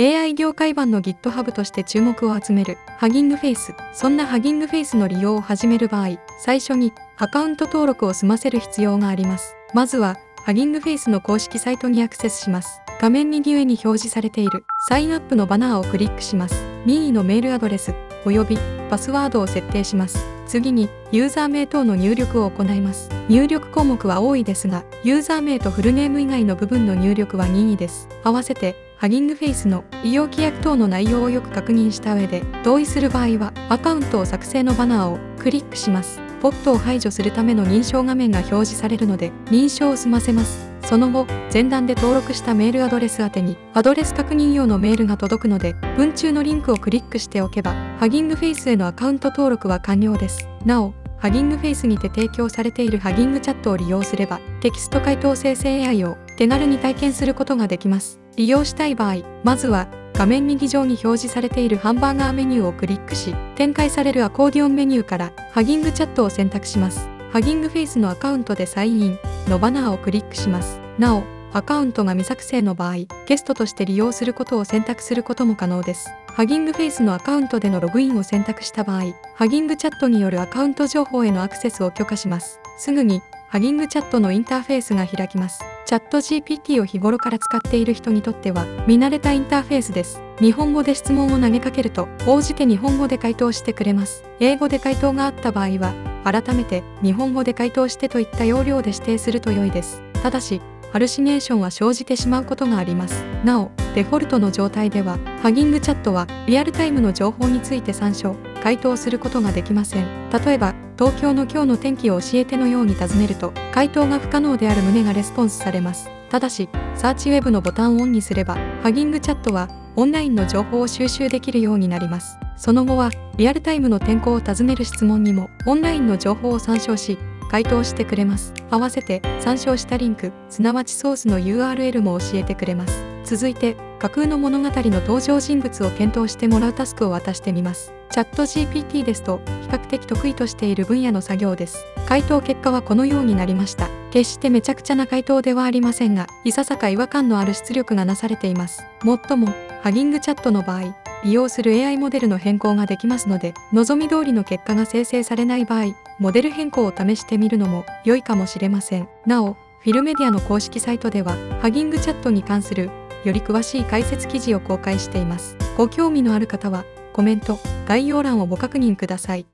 AI 業界版の GitHub として注目を集めるハギングフェイス。そんなハギングフェイスの利用を始める場合、最初にアカウント登録を済ませる必要があります。まずは、ハギングフェイスの公式サイトにアクセスします。画面右上に表示されているサインアップのバナーをクリックします。任意のメールアドレス及びパスワードを設定します。次にユーザー名等の入力を行います。入力項目は多いですが、ユーザー名とフルネーム以外の部分の入力は任意です。合わせて、ハギングフェイスの利用規約等の内容をよく確認した上で、同意する場合は、アカウントを作成のバナーをクリックします。ポットを排除するための認証画面が表示されるので、認証を済ませます。その後、前段で登録したメールアドレス宛てに、アドレス確認用のメールが届くので、文中のリンクをクリックしておけば、 Hugging Face へのアカウント登録は完了です。なお、 Hugging Face にて提供されている HuggingChat を利用すれば、テキスト回答生成 AI を手軽に体験することができます。利用したい場合、まずは画面右上に表示されているハンバーガーメニューをクリックし、展開されるアコーディオンメニューから HuggingChat を選択します。 Hugging Face のアカウントでサインインのバナーをクリックします。なお、アカウントが未作成の場合、ゲストとして利用することを選択することも可能です。ハギングフェイスのアカウントでのログインを選択した場合、ハギングチャットによるアカウント情報へのアクセスを許可します。すぐに、ハギングチャットのインターフェースが開きます。チャット GPT を日頃から使っている人にとっては、見慣れたインターフェースです。日本語で質問を投げかけると、応じて日本語で回答してくれます。英語で回答があった場合は、改めて日本語で回答してといった要領で指定すると良いです。ただし、ハルシネーションは生じてしまうことがあります。なお、デフォルトの状態では、ハギングチャットはリアルタイムの情報について参照、回答することができません。例えば、東京の今日の天気を教えてのように尋ねると、回答が不可能である旨がレスポンスされます。ただし、サーチウェブのボタンをオンにすれば、ハギングチャットはオンラインの情報を収集できるようになります。その後は、リアルタイムの天候を尋ねる質問にも、オンラインの情報を参照し、回答してくれます。合わせて参照したリンク、すなわちソースの URL も教えてくれます。続いて、架空の物語の登場人物を検討してもらうタスクを渡してみます。チャット GPT ですと、比較的得意としている分野の作業です。回答結果はこのようになりました。決してめちゃくちゃな回答ではありませんが、いささか違和感のある出力がなされています。もっとも、ハギングチャットの場合、利用する AI モデルの変更ができますので、望み通りの結果が生成されない場合、モデル変更を試してみるのも良いかもしれません。なお、フィルメディアの公式サイトでは、ハギングチャットに関するより詳しい解説記事を公開しています。ご興味のある方は、コメント、概要欄をご確認ください。